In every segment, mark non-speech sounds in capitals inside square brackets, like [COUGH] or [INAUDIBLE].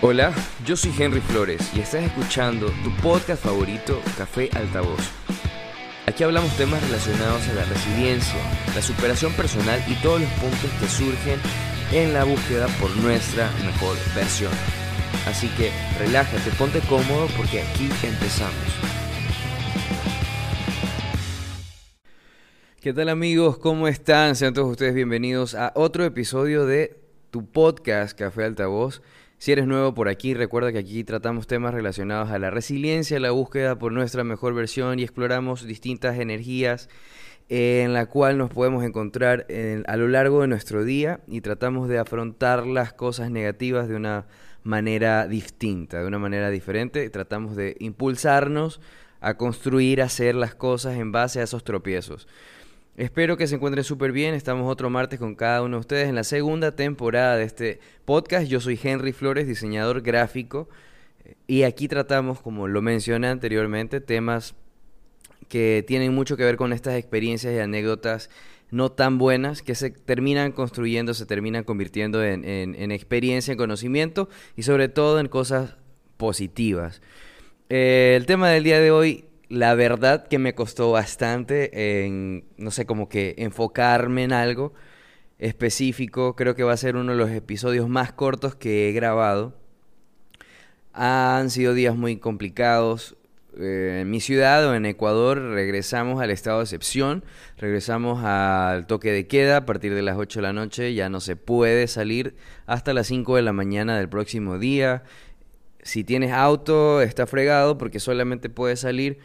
Hola, yo soy Henry Flores y estás escuchando tu podcast favorito, Café Altavoz. Aquí hablamos temas relacionados a la resiliencia, la superación personal y todos los puntos que surgen en la búsqueda por nuestra mejor versión. Así que relájate, ponte cómodo porque aquí empezamos. ¿Qué tal amigos? ¿Cómo están? Sean todos ustedes bienvenidos a otro episodio de tu podcast Café Altavoz. Si eres nuevo por aquí, recuerda que aquí tratamos temas relacionados a la resiliencia, la búsqueda por nuestra mejor versión y exploramos distintas energías en la cual nos podemos encontrar a lo largo de nuestro día y tratamos de afrontar las cosas negativas de una manera distinta, de una manera diferente. Tratamos de impulsarnos a construir, a hacer las cosas en base a esos tropiezos. Espero que se encuentren súper bien. Estamos otro martes con cada uno de ustedes en la segunda temporada de este podcast. Yo soy Henry Flores, diseñador gráfico. Y aquí tratamos, como lo mencioné anteriormente, temas que tienen mucho que ver con estas experiencias y anécdotas no tan buenas que se terminan construyendo, se terminan convirtiendo en, en, experiencia, en conocimiento y sobre todo en cosas positivas. Eh, el tema del día de hoy la verdad que me costó bastante en, no sé, como que enfocarme en algo específico. Creo que va a ser uno de los episodios más cortos que he grabado. Han sido días muy complicados. Eh, en mi ciudad o en Ecuador regresamos al estado de excepción, regresamos al toque de queda a partir de las 8 de la noche, ya no se puede salir hasta las 5 de la mañana del próximo día si tienes auto, está fregado porque solamente puedes salir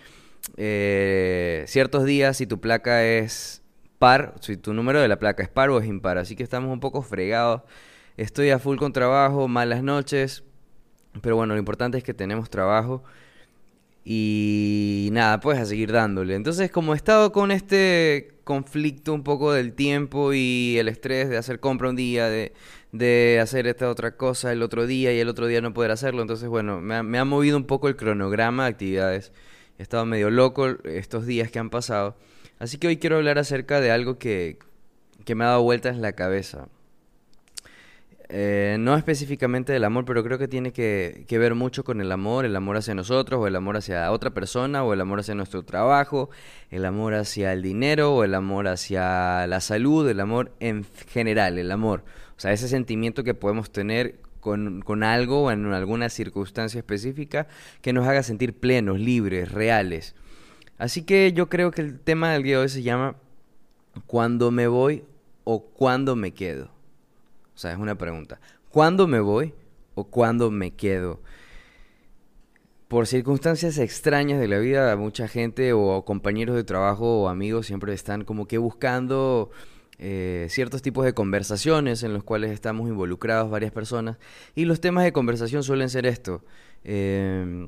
eh, ciertos días si tu placa es par, si tu número de la placa es par o es impar. Así que estamos un poco fregados. Estoy a full con trabajo, malas noches. Pero bueno, lo importante es que tenemos trabajo. Y nada, pues a seguir dándole. Entonces, como he estado con este conflicto un poco del tiempo y el estrés de hacer compra un día, de, de hacer esta otra cosa el otro día y el otro día no poder hacerlo, entonces bueno, me ha, me ha movido un poco el cronograma de actividades. He estado medio loco estos días que han pasado. Así que hoy quiero hablar acerca de algo que, que me ha dado vueltas en la cabeza. Eh, no específicamente del amor, pero creo que tiene que, ver mucho con el amor, el amor hacia nosotros, o el amor hacia otra persona, o el amor hacia nuestro trabajo, el amor hacia el dinero, o el amor hacia la salud, el amor en general, el amor. Sea, ese sentimiento que podemos tener con, con algo o en alguna circunstancia específica que nos haga sentir plenos, libres, reales. Así que yo creo que el tema del día de hoy se llama ¿Cuándo me voy o cuándo me quedo? O sea, es una pregunta. ¿Cuándo me voy o cuándo me quedo? Por circunstancias extrañas de la vida, mucha gente o compañeros de trabajo o amigos siempre están como que buscando eh, ciertos tipos de conversaciones en los cuales estamos involucrados varias personas. Y los temas de conversación suelen ser esto. Eh,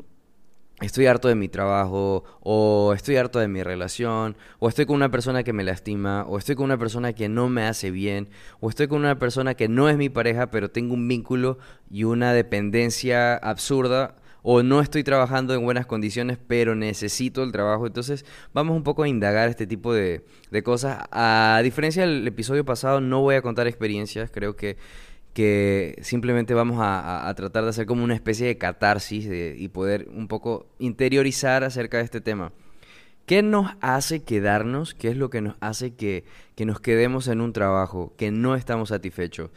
estoy harto de mi trabajo, o estoy harto de mi relación, o estoy con una persona que me lastima, o estoy con una persona que no me hace bien, o estoy con una persona que no es mi pareja, pero tengo un vínculo y una dependencia absurda, o no estoy trabajando en buenas condiciones, pero necesito el trabajo. Entonces vamos un poco a indagar este tipo de, cosas. A diferencia del episodio pasado, no voy a contar experiencias, creo que que simplemente vamos a, tratar de hacer como una especie de catarsis y poder un poco interiorizar acerca de este tema. ¿Qué nos hace quedarnos? ¿Qué es lo que nos hace que, que nos quedemos en un trabajo, que no estamos satisfechos?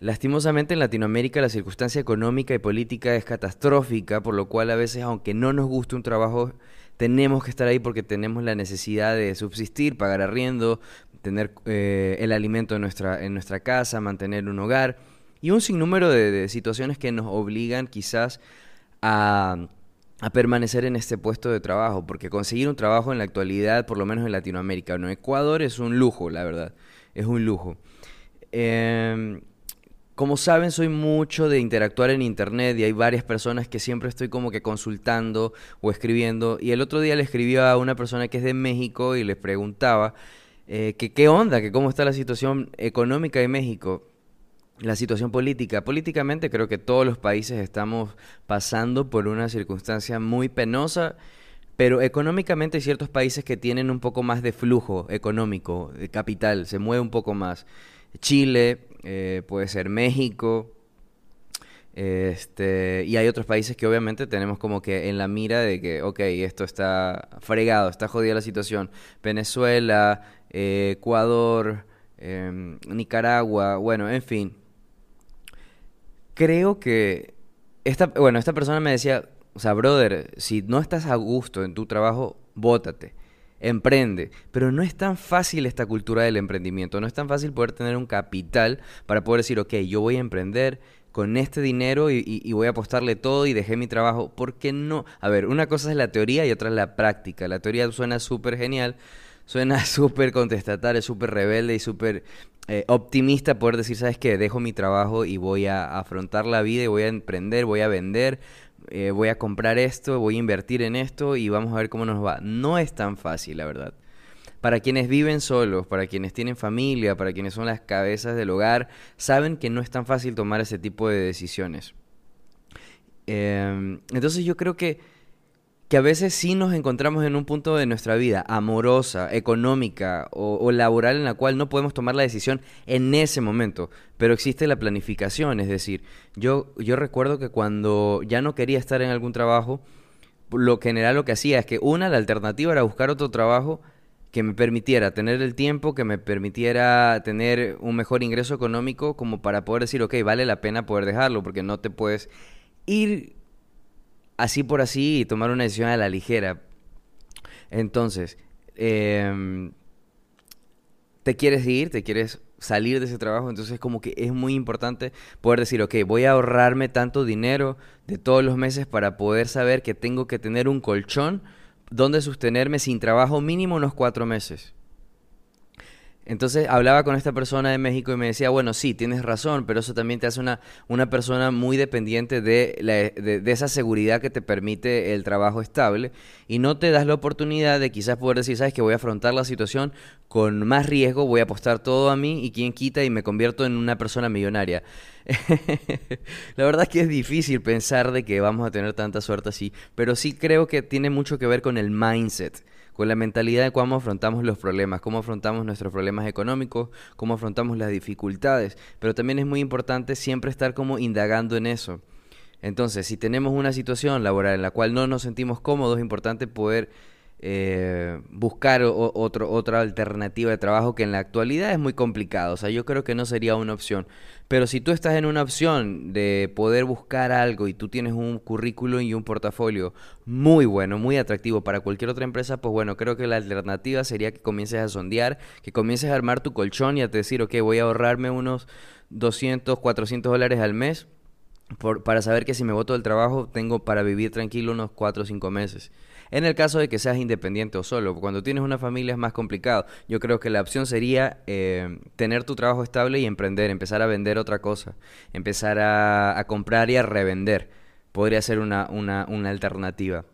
Lastimosamente en Latinoamérica la circunstancia económica y política es catastrófica, por lo cual a veces, aunque no nos guste un trabajo, tenemos que estar ahí porque tenemos la necesidad de subsistir, pagar arriendo, tener eh, el alimento en nuestra, en nuestra casa, mantener un hogar y un sinnúmero de, situaciones que nos obligan quizás a, a, permanecer en este puesto de trabajo, porque conseguir un trabajo en la actualidad, por lo menos en Latinoamérica, en Ecuador es un lujo, la verdad, es un lujo. Em, como saben, soy mucho de interactuar en internet y hay varias personas que siempre estoy como que consultando o escribiendo. Y el otro día le escribí a una persona que es de México y les preguntaba eh, que qué onda, que cómo está la situación económica de México, la situación política. Políticamente creo que todos los países estamos pasando por una circunstancia muy penosa, pero económicamente hay ciertos países que tienen un poco más de flujo económico, de capital, se mueve un poco más. Chile, eh, puede ser México, Este, y hay otros países que obviamente tenemos como que en la mira de que, ok, esto está fregado, está jodida la situación. Venezuela, eh, Ecuador, em, Nicaragua, bueno, en fin. Creo que esta, bueno, esta persona me decía, o sea, brother, si no estás a gusto en tu trabajo, bótate emprende. Pero no es tan fácil esta cultura del emprendimiento, no es tan fácil poder tener un capital para poder decir, ok, yo voy a emprender con este dinero y, voy a apostarle todo y dejé mi trabajo. ¿Por qué no? A ver, una cosa es la teoría y otra es la práctica. La teoría suena súper genial, suena [LAUGHS] súper contestataria, súper rebelde y súper eh, optimista poder decir, ¿sabes qué? Dejo mi trabajo y voy a afrontar la vida y voy a emprender, voy a vender, eh, voy a comprar esto, voy a invertir en esto y vamos a ver cómo nos va. No es tan fácil, la verdad. Para quienes viven solos, para quienes tienen familia, para quienes son las cabezas del hogar, saben que no es tan fácil tomar ese tipo de decisiones. Em, entonces yo creo que que a veces sí nos encontramos en un punto de nuestra vida amorosa, económica o, laboral en la cual no podemos tomar la decisión en ese momento, pero existe la planificación, es decir, yo, yo recuerdo que cuando ya no quería estar en algún trabajo, lo general lo que hacía es que una, la alternativa era buscar otro trabajo que me permitiera tener el tiempo, que me permitiera tener un mejor ingreso económico como para poder decir, ok, vale la pena poder dejarlo, porque no te puedes ir así por así y tomar una decisión a la ligera. Entonces, em, te quieres ir, te quieres salir de ese trabajo, entonces como que es muy importante poder decir, ok, voy a ahorrarme tanto dinero de todos los meses para poder saber que tengo que tener un colchón donde sostenerme sin trabajo mínimo unos cuatro meses. Entonces hablaba con esta persona de México y me decía, bueno, sí, tienes razón, pero eso también te hace una, una persona muy dependiente de, la, de, esa seguridad que te permite el trabajo estable y no te das la oportunidad de quizás poder decir, sabes que voy a afrontar la situación con más riesgo, voy a apostar todo a mí y quien quita y me convierto en una persona millonaria. [LAUGHS] la verdad es que es difícil pensar de que vamos a tener tanta suerte así, pero sí creo que tiene mucho que ver con el mindset con la mentalidad de cómo afrontamos los problemas, cómo afrontamos nuestros problemas económicos, cómo afrontamos las dificultades, pero también es muy importante siempre estar como indagando en eso. Entonces, si tenemos una situación laboral en la cual no nos sentimos cómodos, es importante poder eh, buscar otro, otra alternativa de trabajo que en la actualidad es muy complicado. O sea, yo creo que no sería una opción. Pero si tú estás en una opción de poder buscar algo y tú tienes un currículum y un portafolio muy bueno, muy atractivo para cualquier otra empresa, pues bueno, creo que la alternativa sería que comiences a sondear, que comiences a armar tu colchón y a decir, ok, voy a ahorrarme unos 200, 400 dólares al mes para saber que si me voto del trabajo tengo para vivir tranquilo unos 4 o 5 meses. En el caso de que seas independiente o solo, cuando tienes una familia es más complicado. Yo creo que la opción sería eh, tener tu trabajo estable y emprender, empezar a vender otra cosa, empezar a, comprar y a revender. Podría ser una, una, una alternativa.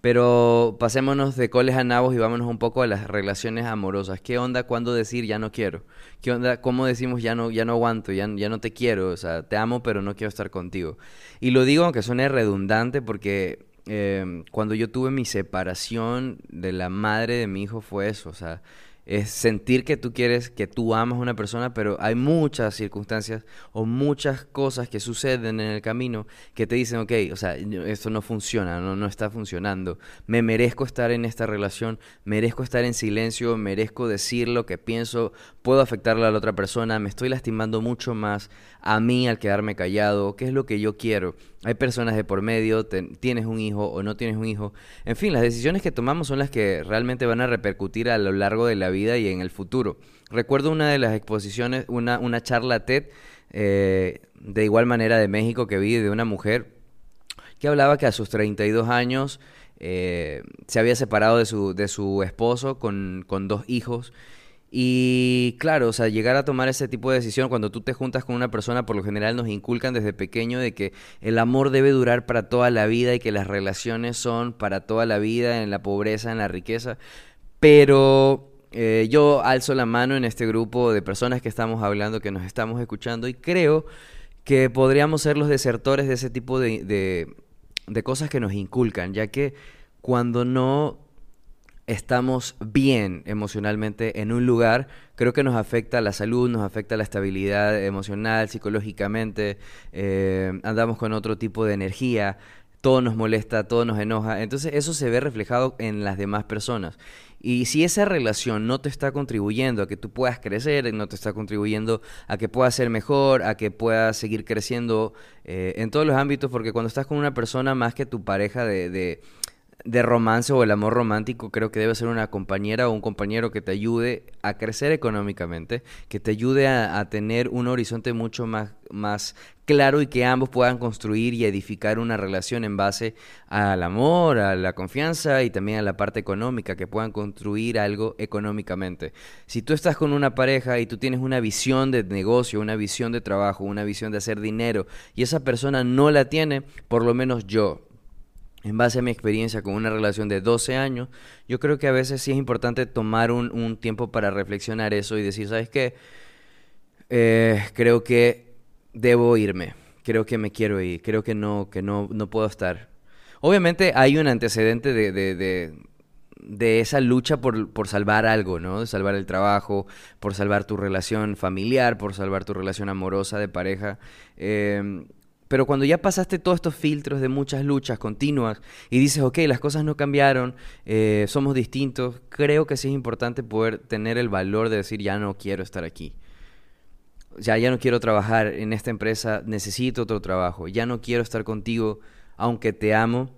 Pero pasémonos de coles a nabos y vámonos un poco a las relaciones amorosas. ¿Qué onda cuando decir ya no quiero? ¿Qué onda cómo decimos ya no, ya no aguanto, ya, ya no te quiero? O sea, te amo pero no quiero estar contigo. Y lo digo aunque suene redundante porque eh, cuando yo tuve mi separación de la madre de mi hijo fue eso, o sea, es sentir que tú quieres, que tú amas a una persona, pero hay muchas circunstancias o muchas cosas que suceden en el camino que te dicen, ok, o sea, esto no funciona, no, no está funcionando, me merezco estar en esta relación, merezco estar en silencio, merezco decir lo que pienso, puedo afectarle a la otra persona, me estoy lastimando mucho más a mí al quedarme callado, qué es lo que yo quiero. Hay personas de por medio, tienes un hijo o no tienes un hijo. En fin, las decisiones que tomamos son las que realmente van a repercutir a lo largo de la vida y en el futuro. Recuerdo una de las exposiciones, una, una charla TED, eh, de igual manera de México, que vi de una mujer que hablaba que a sus 32 años eh, se había separado de su, de su esposo con, con dos hijos y claro, o sea, llegar a tomar ese tipo de decisión cuando tú te juntas con una persona, por lo general nos inculcan desde pequeño de que el amor debe durar para toda la vida y que las relaciones son para toda la vida, en la pobreza, en la riqueza. Pero eh, yo alzo la mano en este grupo de personas que estamos hablando, que nos estamos escuchando y creo que podríamos ser los desertores de ese tipo de, de, de cosas que nos inculcan, ya que cuando no estamos bien emocionalmente en un lugar, creo que nos afecta la salud, nos afecta la estabilidad emocional, psicológicamente, eh, andamos con otro tipo de energía, todo nos molesta, todo nos enoja, entonces eso se ve reflejado en las demás personas. Y si esa relación no te está contribuyendo a que tú puedas crecer, no te está contribuyendo a que puedas ser mejor, a que puedas seguir creciendo eh, en todos los ámbitos, porque cuando estás con una persona más que tu pareja de de romance o el amor romántico creo que debe ser una compañera o un compañero que te ayude a crecer económicamente, que te ayude a, tener un horizonte mucho más, más claro y que ambos puedan construir y edificar una relación en base al amor, a la confianza y también a la parte económica, que puedan construir algo económicamente. Si tú estás con una pareja y tú tienes una visión de negocio, una visión de trabajo, una visión de hacer dinero y esa persona no la tiene, por lo menos yo, en base a mi experiencia con una relación de 12 años, yo creo que a veces sí es importante tomar un, tiempo para reflexionar eso y decir, ¿sabes qué? Eh, creo que debo irme, creo que me quiero ir, creo que no, que no, no puedo estar. Obviamente hay un antecedente de, de, de, esa lucha por, por, salvar algo, ¿no? De salvar el trabajo, por salvar tu relación familiar, por salvar tu relación amorosa de pareja. Eh, pero cuando ya pasaste todos estos filtros de muchas luchas continuas y dices, ok, las cosas no cambiaron, eh, somos distintos, creo que sí es importante poder tener el valor de decir, ya no quiero estar aquí. Ya, ya no quiero trabajar en esta empresa, necesito otro trabajo. Ya no quiero estar contigo, aunque te amo,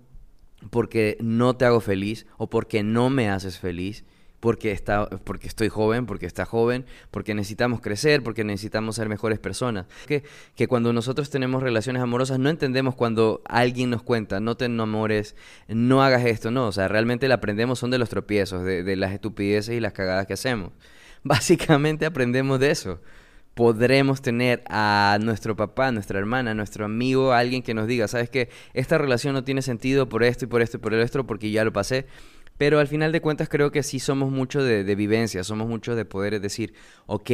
porque no te hago feliz o porque no me haces feliz porque, está, porque estoy joven, porque está joven, porque necesitamos crecer, porque necesitamos ser mejores personas. Que, que cuando nosotros tenemos relaciones amorosas no entendemos cuando alguien nos cuenta, no te enamores, no hagas esto, no, o sea, realmente lo aprendemos son de los tropiezos, de, de las estupideces y las cagadas que hacemos. [LAUGHS] Básicamente aprendemos de eso podremos tener a nuestro papá, nuestra hermana, nuestro amigo, alguien que nos diga, sabes que esta relación no tiene sentido por esto y por esto y por esto, porque ya lo pasé, pero al final de cuentas creo que sí somos mucho de, vivencia, somos mucho de poder decir, ok,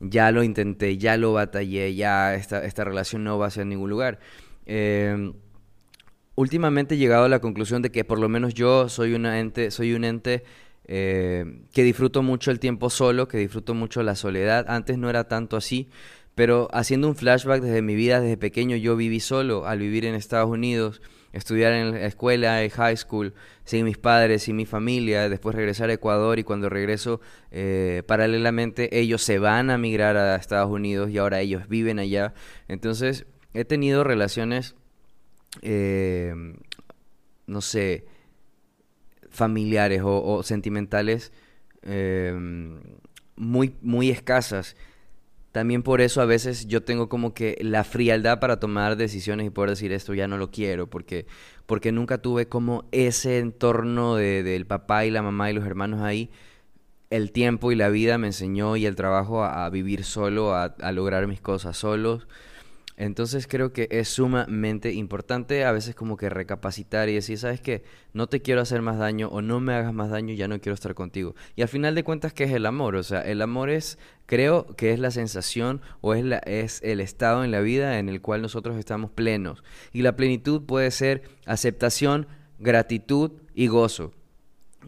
ya lo intenté, ya lo batallé, ya esta, esta relación no va hacia ningún lugar. Em, últimamente he llegado a la conclusión de que por lo menos yo soy, una ente, soy un ente eh, que disfruto mucho el tiempo solo, que disfruto mucho la soledad. Antes no era tanto así, pero haciendo un flashback desde mi vida, desde pequeño, yo viví solo al vivir en Estados Unidos estudiar en la escuela, en high school, sin mis padres, sin mi familia, después regresar a Ecuador y cuando regreso, eh, paralelamente ellos se van a migrar a Estados Unidos y ahora ellos viven allá. Entonces, he tenido relaciones, eh, no sé, familiares o, sentimentales eh, muy, muy escasas también por eso a veces yo tengo como que la frialdad para tomar decisiones y poder decir esto ya no lo quiero, porque, porque nunca tuve como ese entorno de, del papá y la mamá y los hermanos ahí. El tiempo y la vida me enseñó y el trabajo a, vivir solo, a lograr mis cosas solos. Entonces creo que es sumamente importante a veces como que recapacitar y decir, sabes qué, no te quiero hacer más daño o no me hagas más daño, ya no quiero estar contigo. Y al final de cuentas, ¿qué es el amor? O sea, el amor es, creo que es la sensación o es, la, es el estado en la vida en el cual nosotros estamos plenos. Y la plenitud puede ser aceptación, gratitud y gozo.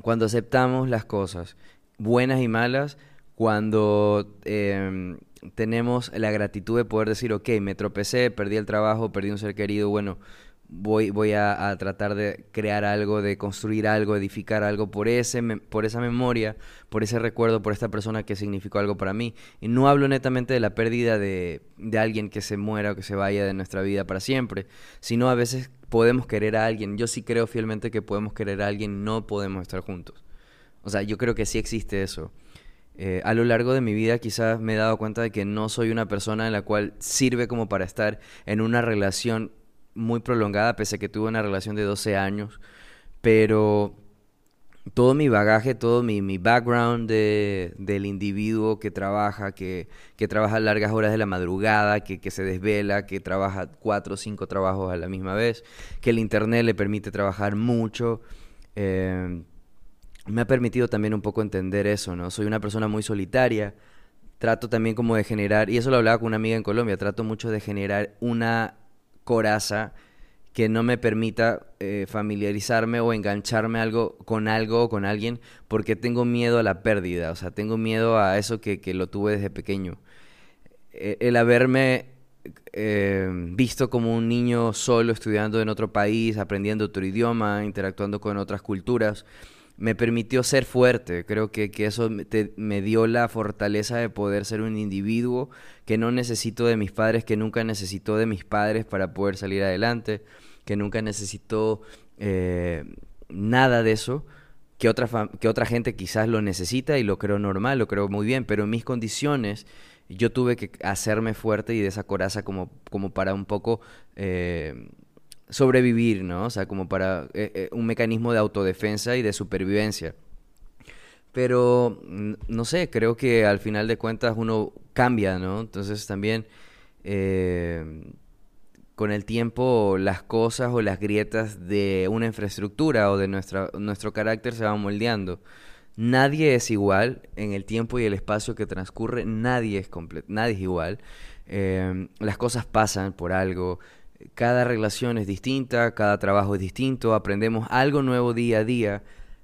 Cuando aceptamos las cosas, buenas y malas, cuando em, tenemos la gratitud de poder decir, ok, me tropecé, perdí el trabajo, perdí un ser querido, bueno, voy, voy a, tratar de crear algo, de construir algo, edificar algo por, ese, por esa memoria, por ese recuerdo, por esta persona que significó algo para mí. Y no hablo netamente de la pérdida de, de alguien que se muera o que se vaya de nuestra vida para siempre, sino a veces podemos querer a alguien. Yo sí creo fielmente que podemos querer a alguien, no podemos estar juntos. O sea, yo creo que sí existe eso. Eh, a lo largo de mi vida quizás me he dado cuenta de que no soy una persona en la cual sirve como para estar en una relación muy prolongada, pese a que tuve una relación de 12 años, pero todo mi bagaje, todo mi, background de, del individuo que trabaja, que, que, trabaja largas horas de la madrugada, que, que, se desvela, que trabaja cuatro o cinco trabajos a la misma vez, que el Internet le permite trabajar mucho. Eh, me ha permitido también un poco entender eso, ¿no? Soy una persona muy solitaria, trato también como de generar, y eso lo hablaba con una amiga en Colombia, trato mucho de generar una coraza que no me permita eh, familiarizarme o engancharme algo con algo o con alguien porque tengo miedo a la pérdida, o sea, tengo miedo a eso que, que lo tuve desde pequeño. E, el haberme eh, visto como un niño solo estudiando en otro país, aprendiendo otro idioma, interactuando con otras culturas, me permitió ser fuerte. Creo que, eso me dio la fortaleza de poder ser un individuo que no necesito de mis padres, que nunca necesitó de mis padres para poder salir adelante, que nunca necesitó eh, nada de eso. Que otra, que otra gente quizás lo necesita y lo creo normal, lo creo muy bien, pero en mis condiciones yo tuve que hacerme fuerte y de esa coraza como, como para un poco eh, sobrevivir, ¿no? O sea, como para eh, eh, un mecanismo de autodefensa y de supervivencia. Pero, no sé, creo que al final de cuentas uno cambia, ¿no? Entonces también con el tiempo las cosas o las grietas de una infraestructura o de nuestro carácter se van moldeando. Nadie es igual en el tiempo y el espacio que transcurre, nadie es, nadie es igual. Las cosas pasan por algo, cada relación es distinta, cada trabajo es distinto, aprendemos algo nuevo día a día.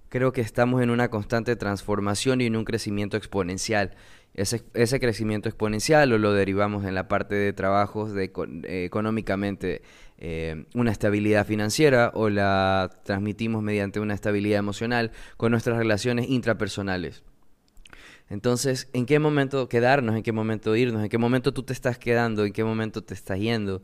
Creo que estamos en una constante transformación y en un crecimiento exponencial. Ese, crecimiento exponencial o lo derivamos en la parte de trabajos de, económicamente eh, una estabilidad financiera o la transmitimos mediante una estabilidad emocional con nuestras relaciones intrapersonales. Entonces, ¿en qué momento quedarnos? ¿En qué momento irnos? ¿En qué momento tú te estás quedando? ¿En qué momento te estás yendo?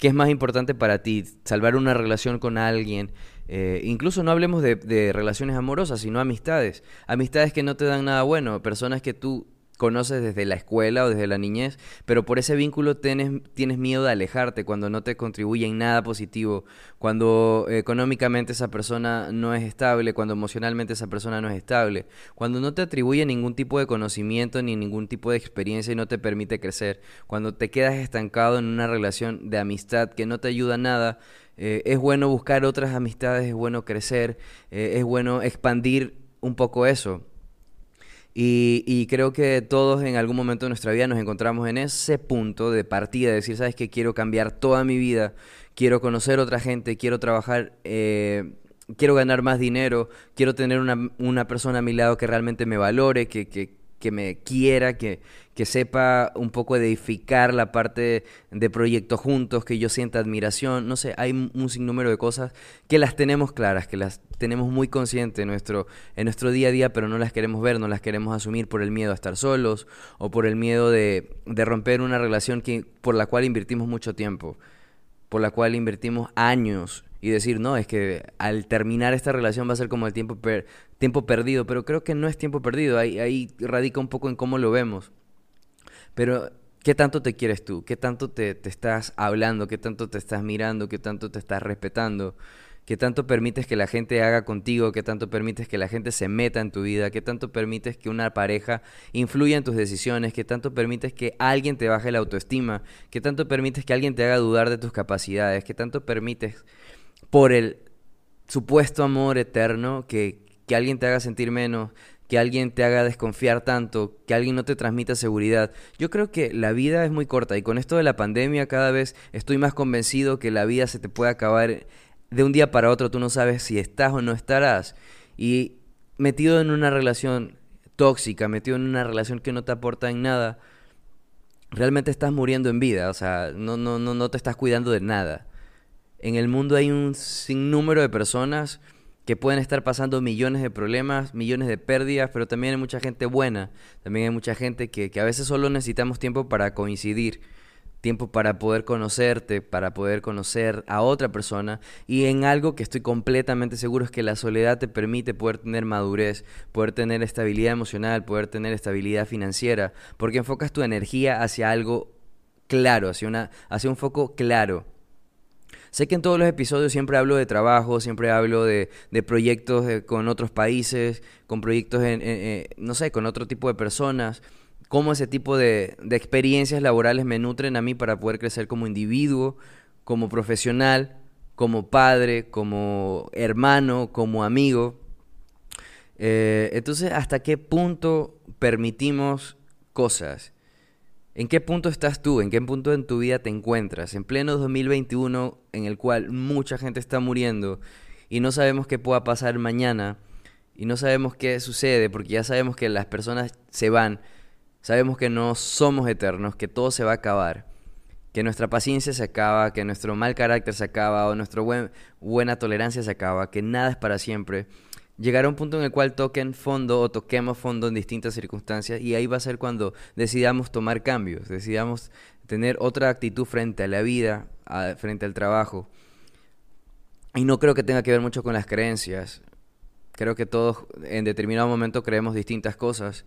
¿Qué es más importante para ti? ¿Salvar una relación con alguien? Eh, incluso no hablemos de, de relaciones amorosas, sino amistades. Amistades que no te dan nada bueno, personas que tú conoces desde la escuela o desde la niñez, pero por ese vínculo tienes, tienes miedo de alejarte cuando no te contribuye en nada positivo, cuando económicamente esa persona no es estable, cuando emocionalmente esa persona no es estable, cuando no te atribuye ningún tipo de conocimiento ni ningún tipo de experiencia y no te permite crecer, cuando te quedas estancado en una relación de amistad que no te ayuda a nada, eh, es bueno buscar otras amistades, es bueno crecer, eh, es bueno expandir un poco eso. Y, creo que todos en algún momento de nuestra vida nos encontramos en ese punto de partida, de decir, sabes que quiero cambiar toda mi vida, quiero conocer otra gente, quiero trabajar, eh, quiero ganar más dinero, quiero tener una, una persona a mi lado que realmente me valore, que, que, que me quiera, que, que sepa un poco edificar la parte de proyectos juntos, que yo sienta admiración, no sé, hay un sinnúmero de cosas que las tenemos claras, que las tenemos muy conscientes en nuestro, en nuestro día a día, pero no las queremos ver, no las queremos asumir por el miedo a estar solos o por el miedo de, de romper una relación que, por la cual invertimos mucho tiempo, por la cual invertimos años y decir, no, es que al terminar esta relación va a ser como el tiempo, tiempo perdido, pero creo que no es tiempo perdido, ahí, ahí radica un poco en cómo lo vemos. Pero, ¿qué tanto te quieres tú? ¿Qué tanto te, te estás hablando? ¿Qué tanto te estás mirando? ¿Qué tanto te estás respetando? ¿Qué tanto permites que la gente haga contigo? ¿Qué tanto permites que la gente se meta en tu vida? ¿Qué tanto permites que una pareja influya en tus decisiones? ¿Qué tanto permites que alguien te baje la autoestima? ¿Qué tanto permites que alguien te haga dudar de tus capacidades? ¿Qué tanto permites por el supuesto amor eterno que, que alguien te haga sentir menos, que alguien te haga desconfiar tanto, que alguien no te transmita seguridad. Yo creo que la vida es muy corta y con esto de la pandemia cada vez estoy más convencido que la vida se te puede acabar de un día para otro, tú no sabes si estás o no estarás. Y metido en una relación tóxica, metido en una relación que no te aporta en nada, realmente estás muriendo en vida, o sea, no, no, no, no te estás cuidando de nada. En el mundo hay un sinnúmero de personas que pueden estar pasando millones de problemas, millones de pérdidas, pero también hay mucha gente buena, también hay mucha gente que, que a veces solo necesitamos tiempo para coincidir, tiempo para poder conocerte, para poder conocer a otra persona y en algo que estoy completamente seguro es que la soledad te permite poder tener madurez, poder tener estabilidad emocional, poder tener estabilidad financiera, porque enfocas tu energía hacia algo claro, hacia, una, hacia un foco claro. Sé que en todos los episodios siempre hablo de trabajo, siempre hablo de, proyectos con otros países, con proyectos, en, eh, no sé, con otro tipo de personas, cómo ese tipo de, de experiencias laborales me nutren a mí para poder crecer como individuo, como profesional, como padre, como hermano, como amigo. Eh, entonces, ¿hasta qué punto permitimos cosas? ¿En qué punto estás tú? ¿En qué punto en tu vida te encuentras? En pleno 2021 en el cual mucha gente está muriendo y no sabemos qué pueda pasar mañana y no sabemos qué sucede porque ya sabemos que las personas se van, sabemos que no somos eternos, que todo se va a acabar, que nuestra paciencia se acaba, que nuestro mal carácter se acaba o nuestra buena tolerancia se acaba, que nada es para siempre llegar a un punto en el cual toquen fondo o toquemos fondo en distintas circunstancias y ahí va a ser cuando decidamos tomar cambios, decidamos tener otra actitud frente a la vida, frente al trabajo. Y no creo que tenga que ver mucho con las creencias. Creo que todos en determinado momento creemos distintas cosas,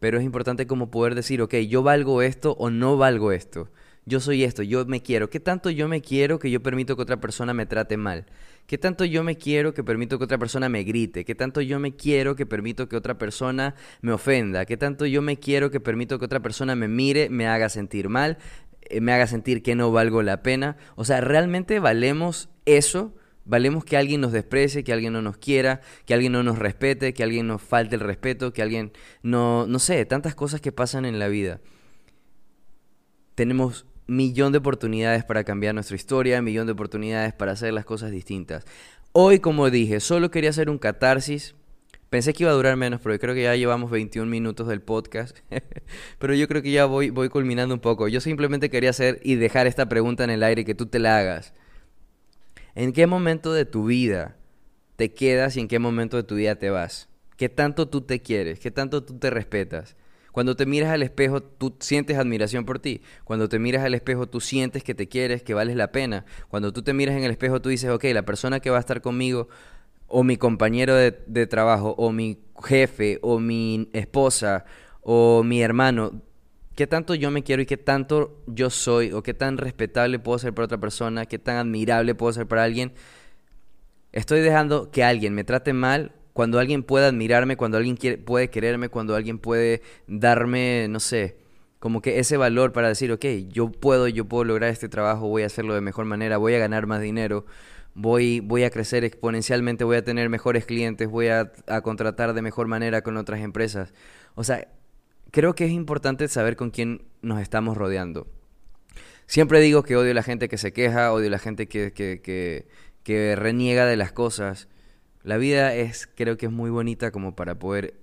pero es importante como poder decir, ok, yo valgo esto o no valgo esto. Yo soy esto, yo me quiero. ¿Qué tanto yo me quiero que yo permito que otra persona me trate mal? ¿Qué tanto yo me quiero que permito que otra persona me grite? ¿Qué tanto yo me quiero que permito que otra persona me ofenda? ¿Qué tanto yo me quiero que permito que otra persona me mire, me haga sentir mal, eh, me haga sentir que no valgo la pena? O sea, ¿realmente valemos eso? Valemos que alguien nos desprecie, que alguien no nos quiera, que alguien no nos respete, que alguien nos falte el respeto, que alguien no, no sé, tantas cosas que pasan en la vida. Tenemos millón de oportunidades para cambiar nuestra historia, millón de oportunidades para hacer las cosas distintas. Hoy, como dije, solo quería hacer un catarsis. Pensé que iba a durar menos, pero creo que ya llevamos 21 minutos del podcast. [LAUGHS] pero yo creo que ya voy, voy culminando un poco. Yo simplemente quería hacer y dejar esta pregunta en el aire que tú te la hagas. ¿En qué momento de tu vida te quedas y en qué momento de tu vida te vas? ¿Qué tanto tú te quieres? ¿Qué tanto tú te respetas? Cuando te miras al espejo, tú sientes admiración por ti. Cuando te miras al espejo, tú sientes que te quieres, que vales la pena. Cuando tú te miras en el espejo, tú dices, ok, la persona que va a estar conmigo, o mi compañero de, de trabajo, o mi jefe, o mi esposa, o mi hermano, qué tanto yo me quiero y qué tanto yo soy, o qué tan respetable puedo ser para otra persona, qué tan admirable puedo ser para alguien. Estoy dejando que alguien me trate mal cuando alguien puede admirarme, cuando alguien quiere, puede quererme, cuando alguien puede darme, no sé, como que ese valor para decir, ok, yo puedo, yo puedo lograr este trabajo, voy a hacerlo de mejor manera, voy a ganar más dinero, voy, voy a crecer exponencialmente, voy a tener mejores clientes, voy a, contratar de mejor manera con otras empresas. O sea, creo que es importante saber con quién nos estamos rodeando. Siempre digo que odio la gente que se queja, odio la gente que, que, que, que reniega de las cosas. La vida es, creo que es muy bonita como para poder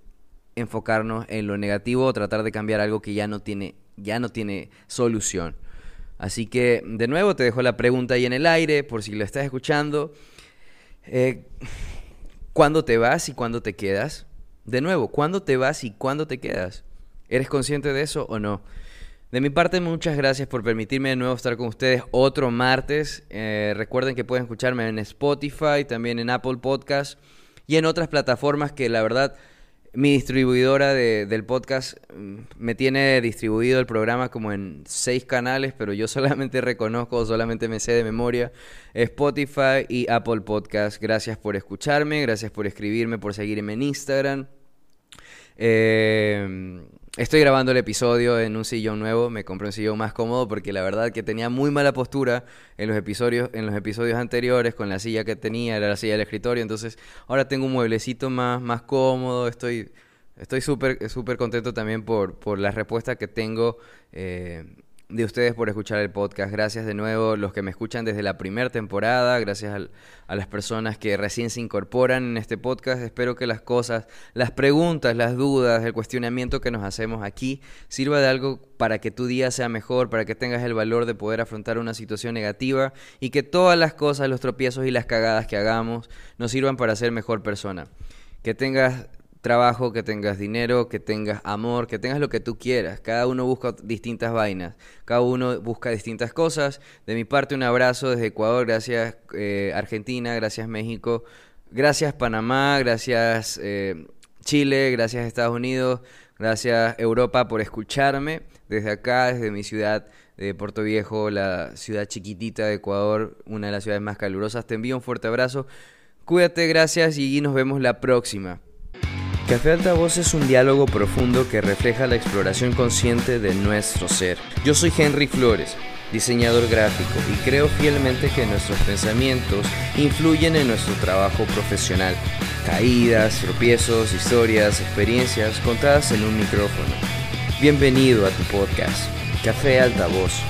enfocarnos en lo negativo o tratar de cambiar algo que ya no tiene, ya no tiene solución. Así que, de nuevo, te dejo la pregunta ahí en el aire, por si lo estás escuchando. Eh, ¿Cuándo te vas y cuándo te quedas? De nuevo, ¿cuándo te vas y cuándo te quedas? ¿Eres consciente de eso o no? De mi parte, muchas gracias por permitirme de nuevo estar con ustedes otro martes. Eh, recuerden que pueden escucharme en Spotify, también en Apple Podcast y en otras plataformas que la verdad mi distribuidora del podcast mm, me tiene distribuido el programa como en seis canales, pero yo [LAUGHS] solamente reconozco, solamente me sé de memoria Spotify y Apple Podcast. Gracias por escucharme, gracias por escribirme, por seguirme en Instagram. Eh, Estoy grabando el episodio en un sillón nuevo, me compré un sillón más cómodo porque la verdad que tenía muy mala postura en los episodios, en los episodios anteriores con la silla que tenía, era la silla del escritorio, entonces ahora tengo un mueblecito más, más cómodo, estoy estoy súper súper contento también por, por la respuesta que tengo eh, de ustedes por escuchar el podcast. Gracias de nuevo los que me escuchan desde la primera temporada. Gracias a las personas que recién se incorporan en este podcast. Espero que las cosas, las preguntas, las dudas, el cuestionamiento que nos hacemos aquí sirva de algo para que tu día sea mejor, para que tengas el valor de poder afrontar una situación negativa y que todas las cosas, los tropiezos y las cagadas que hagamos nos sirvan para ser mejor persona. Que tengas trabajo, que tengas dinero, que tengas amor, que tengas lo que tú quieras. Cada uno busca distintas vainas, cada uno busca distintas cosas. De mi parte, un abrazo desde Ecuador, gracias eh, Argentina, gracias México, gracias Panamá, gracias eh, Chile, gracias Estados Unidos, gracias Europa por escucharme desde acá, desde mi ciudad de Puerto Viejo, la ciudad chiquitita de Ecuador, una de las ciudades más calurosas. Te envío un fuerte abrazo. Cuídate, gracias y nos vemos la próxima. Café Altavoz es un diálogo profundo que refleja la exploración consciente de nuestro ser. Yo soy Henry Flores, diseñador gráfico, y creo fielmente que nuestros pensamientos influyen en nuestro trabajo profesional. Caídas, tropiezos, historias, experiencias contadas en un micrófono. Bienvenido a tu podcast. Café Altavoz.